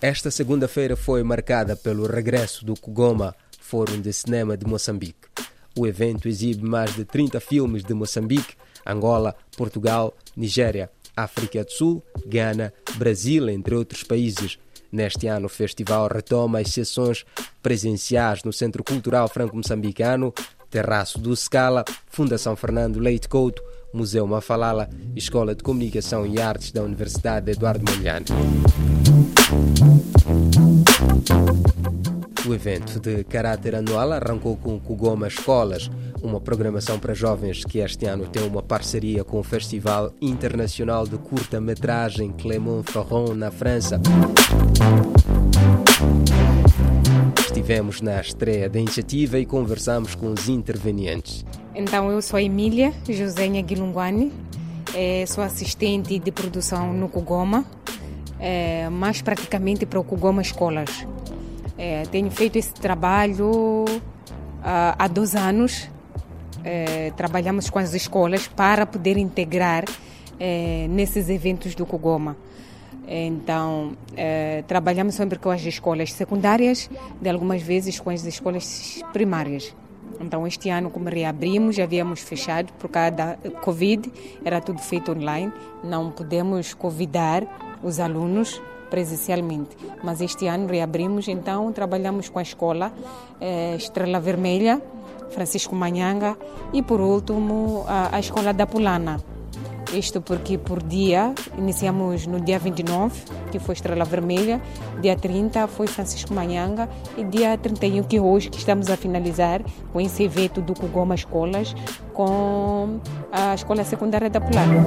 Esta segunda-feira foi marcada pelo regresso do Kugoma Fórum de Cinema de Moçambique. O evento exibe mais de 30 filmes de Moçambique, Angola, Portugal, Nigéria, África do Sul, Gana, Brasil, entre outros países. Neste ano, o festival retoma as sessões presenciais no Centro Cultural Franco-Moçambicano, Terraço do Scala, Fundação Fernando Leite Couto, Museu Mafalala, Escola de Comunicação e Artes da Universidade Eduardo Mondlane. O evento de caráter anual arrancou com Kugoma Escolas, uma programação para jovens que este ano tem uma parceria com o Festival Internacional de Curta-Metragem Clermont-Ferrand, na França. Estivemos na estreia da iniciativa e conversamos com os intervenientes. Então, eu sou Emília Josenha Guilunguani, eh, sou assistente de produção no Kugoma, eh, mais praticamente para o Kugoma Escolas. Eh, tenho feito esse trabalho ah, há dois anos. Trabalhamos com as escolas para poder integrar nesses eventos do Kugoma. Então, trabalhamos sempre com as escolas secundárias, de algumas vezes com as escolas primárias. Então, este ano, como reabrimos, já havíamos fechado por causa da Covid, era tudo feito online, não podemos convidar os alunos presencialmente. Mas este ano reabrimos, então trabalhamos com a escola eh, Estrela Vermelha, Francisco Manhanga e, por último, a, a Escola da Pulana. Isto porque por dia, iniciamos no dia 29, que foi Estrela Vermelha, dia 30 foi Francisco Manhanga e dia 31, que hoje que estamos a finalizar com esse evento do Kugoma Escolas com a Escola Secundária da Pulana.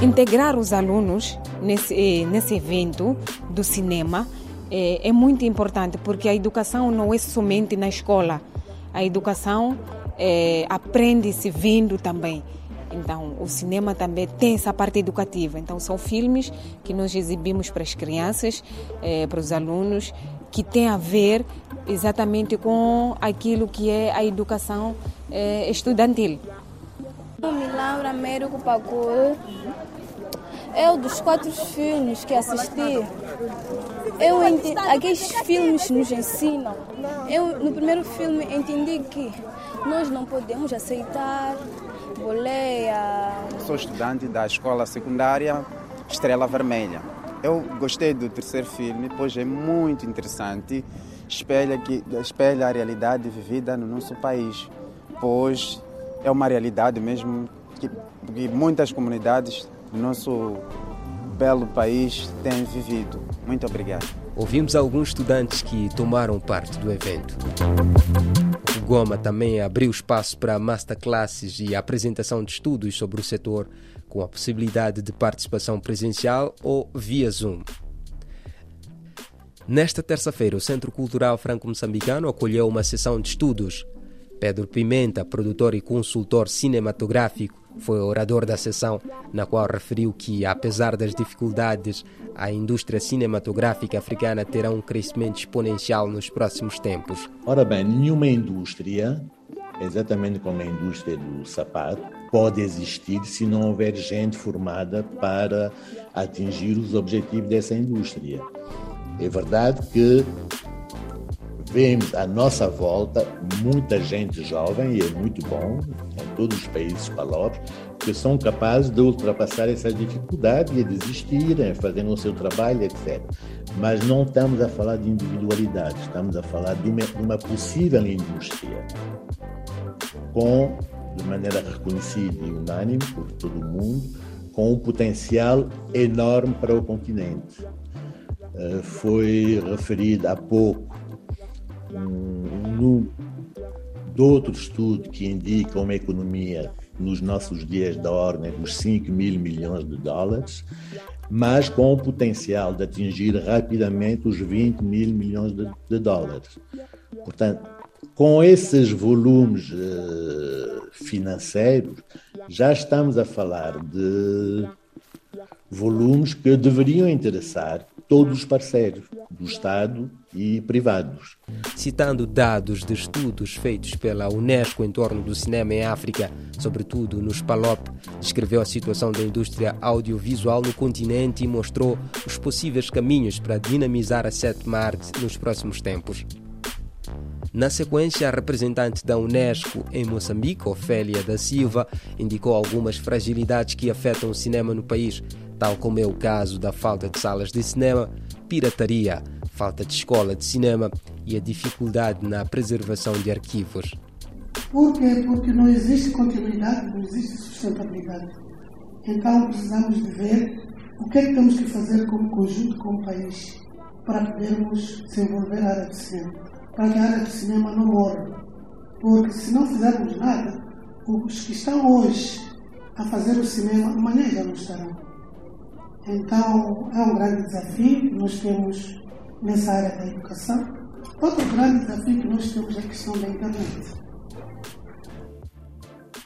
Integrar os alunos nesse, nesse evento do cinema é, é muito importante porque a educação não é somente na escola. A educação é, aprende-se vendo também. Então, o cinema também tem essa parte educativa. Então, são filmes que nós exibimos para as crianças, é, para os alunos, que tem a ver exatamente com aquilo que é a educação é, estudantil. Me Laura Américo Pacur. Eu, dos quatro filmes que assisti, eu aqueles filmes nos ensinam. Eu, no primeiro filme, entendi que nós não podemos aceitar boleia. Sou estudante da escola secundária Estrela Vermelha. Eu gostei do terceiro filme, pois é muito interessante, espelha, que, espelha a realidade vivida no nosso país, pois é uma realidade mesmo que, que muitas comunidades do nosso belo país têm vivido. Muito obrigado. Ouvimos alguns estudantes que tomaram parte do evento. O Goma também abriu espaço para masterclasses e apresentação de estudos sobre o setor, com a possibilidade de participação presencial ou via Zoom. Nesta terça-feira, o Centro Cultural Franco-Moçambicano acolheu uma sessão de estudos. Pedro Pimenta, produtor e consultor cinematográfico, foi orador da sessão, na qual referiu que, apesar das dificuldades, a indústria cinematográfica africana terá um crescimento exponencial nos próximos tempos. Ora bem, nenhuma indústria, exatamente como a indústria do sapato, pode existir se não houver gente formada para atingir os objetivos dessa indústria. É verdade que vemos à nossa volta muita gente jovem, e é muito bom, em todos os países palopes, que são capazes de ultrapassar essa dificuldade e desistirem, fazendo o seu trabalho, etc. Mas não estamos a falar de individualidade, estamos a falar de uma, de uma possível indústria com, de maneira reconhecida e unânime por todo o mundo, com um potencial enorme para o continente. Uh, foi referido há pouco um, de outro estudo que indica uma economia nos nossos dias da ordem dos 5 mil milhões de dólares, mas com o potencial de atingir rapidamente os 20 mil milhões de, de dólares. Portanto, com esses volumes uh, financeiros, já estamos a falar de volumes que deveriam interessar todos os parceiros do Estado e privados. Citando dados de estudos feitos pela Unesco em torno do cinema em África, sobretudo nos PALOP, descreveu a situação da indústria audiovisual no continente e mostrou os possíveis caminhos para dinamizar a sétima arte nos próximos tempos. Na sequência, a representante da Unesco em Moçambique, Ofélia da Silva, indicou algumas fragilidades que afetam o cinema no país, tal como é o caso da falta de salas de cinema, pirataria, falta de escola de cinema e a dificuldade na preservação de arquivos. Por quê? Porque não existe continuidade, não existe sustentabilidade. Então precisamos de ver o que é que temos que fazer como conjunto, como país, para podermos desenvolver a área de cinema. Para que a área de cinema não morra. Porque se não fizermos nada, os que estão hoje a fazer o cinema, amanhã já não estarão. Então é um grande desafio que nós temos nessa área da educação. Outro grande desafio que nós temos é a questão da internet.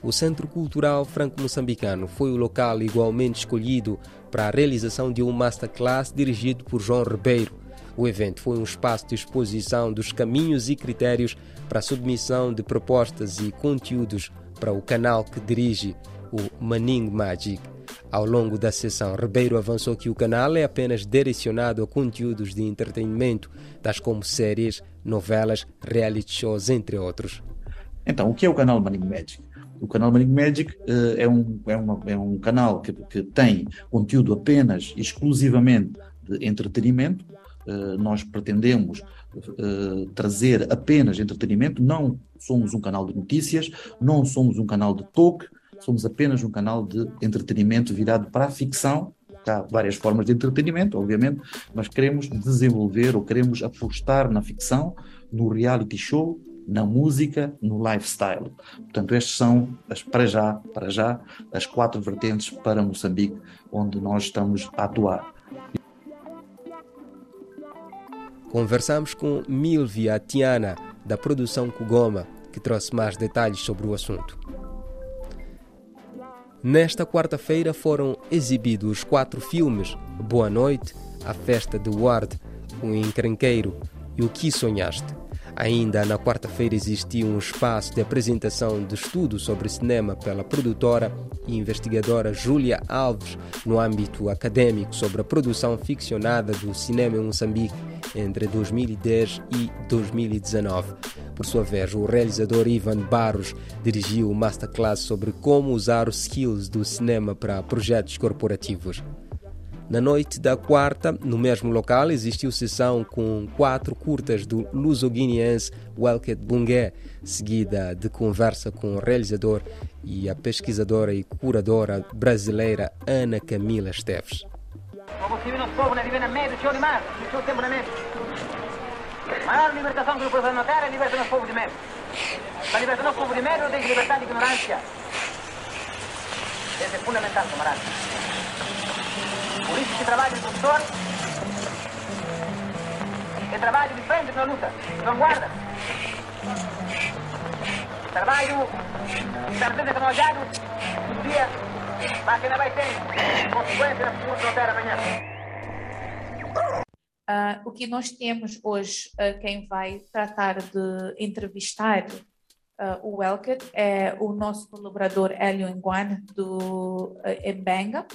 O Centro Cultural Franco-Moçambicano foi o local igualmente escolhido para a realização de um masterclass dirigido por João Ribeiro. O evento foi um espaço de exposição dos caminhos e critérios para a submissão de propostas e conteúdos para o canal que dirige, o Maning Magic. Ao longo da sessão, Ribeiro avançou que o canal é apenas direcionado a conteúdos de entretenimento, tais como séries, novelas, reality shows, entre outros. Então, o que é o canal Maning Magic? O canal Maning Magic uh, é, um, é, uma, é um canal que, que tem conteúdo apenas, exclusivamente de entretenimento. Uh, nós pretendemos uh, trazer apenas entretenimento, não somos um canal de notícias, não somos um canal de talk, somos apenas um canal de entretenimento virado para a ficção. Há várias formas de entretenimento, obviamente, mas queremos desenvolver ou queremos apostar na ficção, no reality show, na música, no lifestyle. Portanto, estes são, as, para já, para já, as quatro vertentes para Moçambique, onde nós estamos a atuar. Conversamos com Milvia Tiana, da produção Kugoma, que trouxe mais detalhes sobre o assunto. Nesta quarta-feira foram exibidos quatro filmes: Boa Noite, A Festa de Ward, O Encrenqueiro e O Que Sonhaste. Ainda na quarta-feira existiu um espaço de apresentação de estudo sobre cinema pela produtora e investigadora Júlia Alves, no âmbito acadêmico, sobre a produção ficcionada do cinema em Moçambique entre 2010 e 2019. Por sua vez, o realizador Ivan Barros dirigiu o masterclass sobre como usar os skills do cinema para projetos corporativos. Na noite da quarta, no mesmo local, existiu sessão com quatro curtas do luso-guineense Welket Bungué, seguida de conversa com o realizador e a pesquisadora e curadora brasileira Ana Camila Esteves. maior libertação que o povo na terra é povo de povo de tem que libertar ignorância. É fundamental, camarada. Isso que de professor é trabalho de frente na luta, vanguarda. Trabalho certeza que não olhado um dia, mas não vai ter consequências na fronteira amanhã. Uh, o que nós temos hoje, uh, quem vai tratar de entrevistar uh, o Welker é o nosso colaborador Hélio Nguan, do uh, Embenga.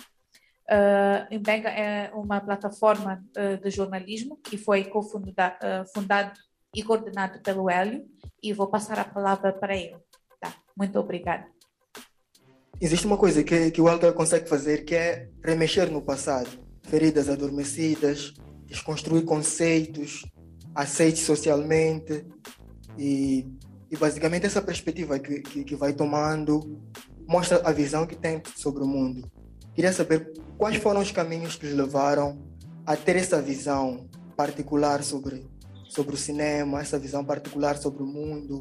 Uh, é uma plataforma de jornalismo que foi cofundado e coordenado pelo Hélio e vou passar a palavra para ele. Tá, muito obrigada. Existe uma coisa que, que o Welker consegue fazer que é remexer no passado. Feridas adormecidas, desconstruir conceitos, aceites socialmente e, e basicamente essa perspectiva que, que, que, vai tomando mostra a visão que tem sobre o mundo. Queria saber quais foram os caminhos que os levaram a ter essa visão particular sobre, sobre o cinema, essa visão particular sobre o mundo,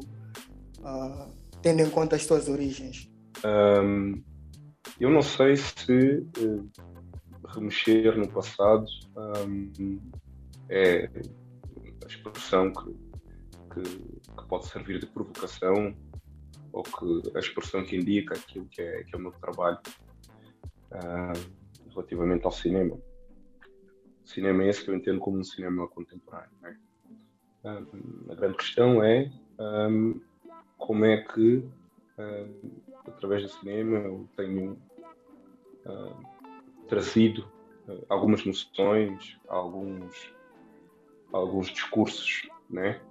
uh, tendo em conta as suas origens. Um, eu não sei se uh, remexer no passado um, é a expressão que, que, que, pode servir de provocação ou que a expressão que indica aquilo que é, que é o meu trabalho uh, relativamente ao cinema. O cinema é esse que eu entendo como um cinema contemporâneo. Né? a grande questão é um, como é que, um, através do cinema, eu tenho trazido algumas noções, alguns, alguns discursos né,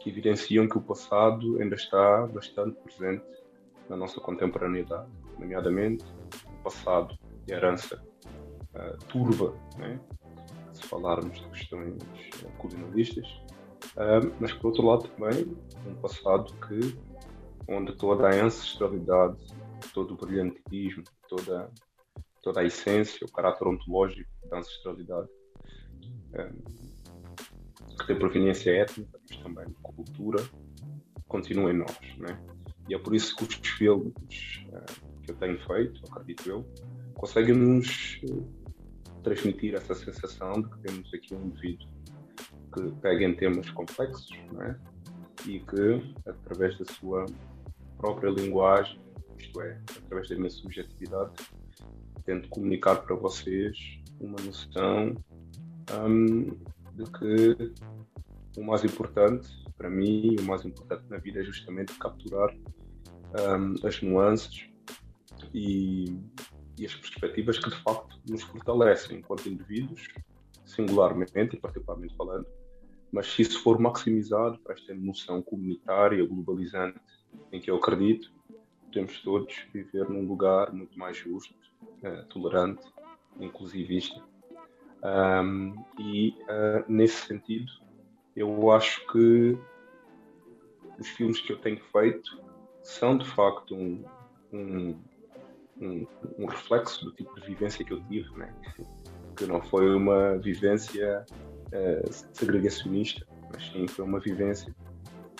que evidenciam que o passado ainda está bastante presente na nossa contemporaneidade, nomeadamente o passado de herança uh, turva, né, se falarmos de questões colonialistas, Uh, mas por outro lado também um passado que onde toda a ancestralidade, todo o brilhantismo, toda toda a essência, o caráter ontológico da ancestralidade que tem proveniência étnica, mas também cultura, continua em nós, né? E é por isso que os filmes uh, que eu tenho feito, acredito eu, conseguem nos uh, transmitir essa sensação de que temos aqui um indivíduo que pega em temas complexos é? e que, através da sua própria linguagem, isto é, através da minha subjetividade, tento comunicar para vocês uma noção um, de que o mais importante para mim, o mais importante na vida é justamente capturar um, as nuances e, e as perspectivas que de facto nos fortalecem enquanto indivíduos, singularmente e particularmente falando, mas se isso for maximizado para esta noção comunitária, globalizante, em que eu acredito, podemos todos viver num lugar muito mais justo, uh, tolerante, inclusivista. Um, e uh, nesse sentido, eu acho que os filmes que eu tenho feito são de facto um, um, um, um reflexo do tipo de vivência que eu tive, né? que não foi uma vivência uh, segregacionista, mas sim foi uma vivência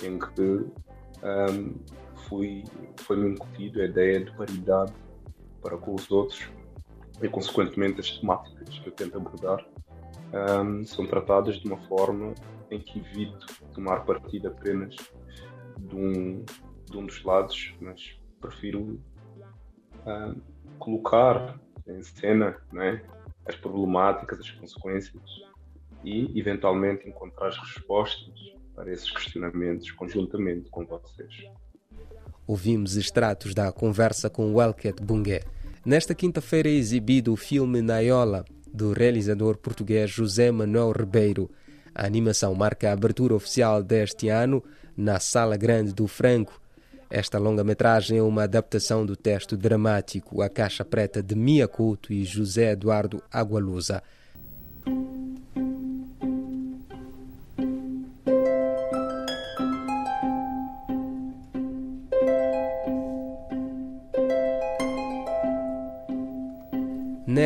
em que um, fui, foi-me incutido a ideia de paridade para com os outros e, consequentemente, as temáticas que eu tento abordar um, são tratadas de uma forma em que evito tomar partido apenas de um, de um dos lados, mas prefiro colocar em cena né, as problemáticas, as consequências e, eventualmente, encontrar as respostas para esses questionamentos conjuntamente com vocês. Ouvimos extratos da conversa com Welket Bungue. Nesta quinta-feira é exibido o filme Naiola, do realizador português José Manuel Ribeiro. A animação marca a abertura oficial deste ano na Sala Grande do Franco. Esta longa-metragem é uma adaptação do texto dramático A Caixa Preta de Mia Couto e José Eduardo Agualusa.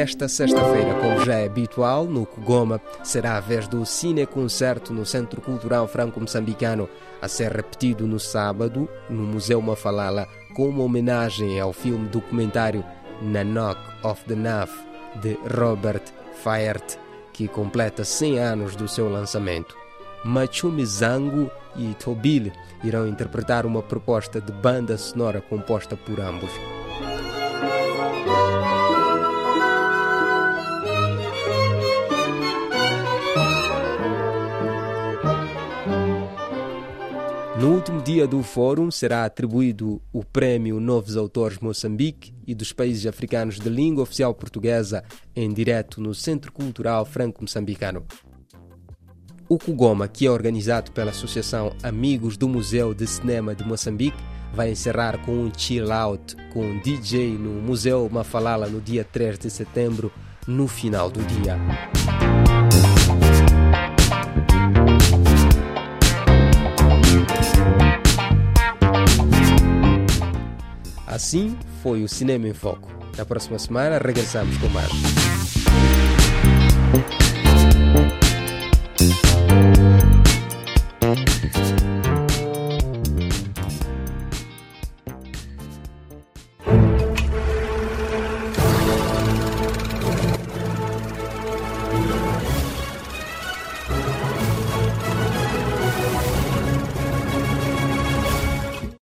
Nesta sexta-feira, como já é habitual, no Kugoma, será a vez do Cine-Concerto no Centro Cultural Franco-Moçambicano, a ser repetido no sábado, no Museu Mafalala, com uma homenagem ao filme documentário Nanok of the Naf, de Robert Fayert, que completa 100 anos do seu lançamento. Machumi Zango e Tobil irão interpretar uma proposta de banda sonora composta por ambos. No último dia do fórum será atribuído o prémio Novos Autores Moçambique e dos países africanos de língua oficial portuguesa em direto no Centro Cultural Franco-Moçambicano. O Kugoma, que é organizado pela Associação Amigos do Museu de Cinema de Moçambique, vai encerrar com um chill out com um DJ no Museu Mafalala no dia 3 de setembro, no final do dia. Assim foi o Cinema em Foco. Na próxima semana regressamos com mais.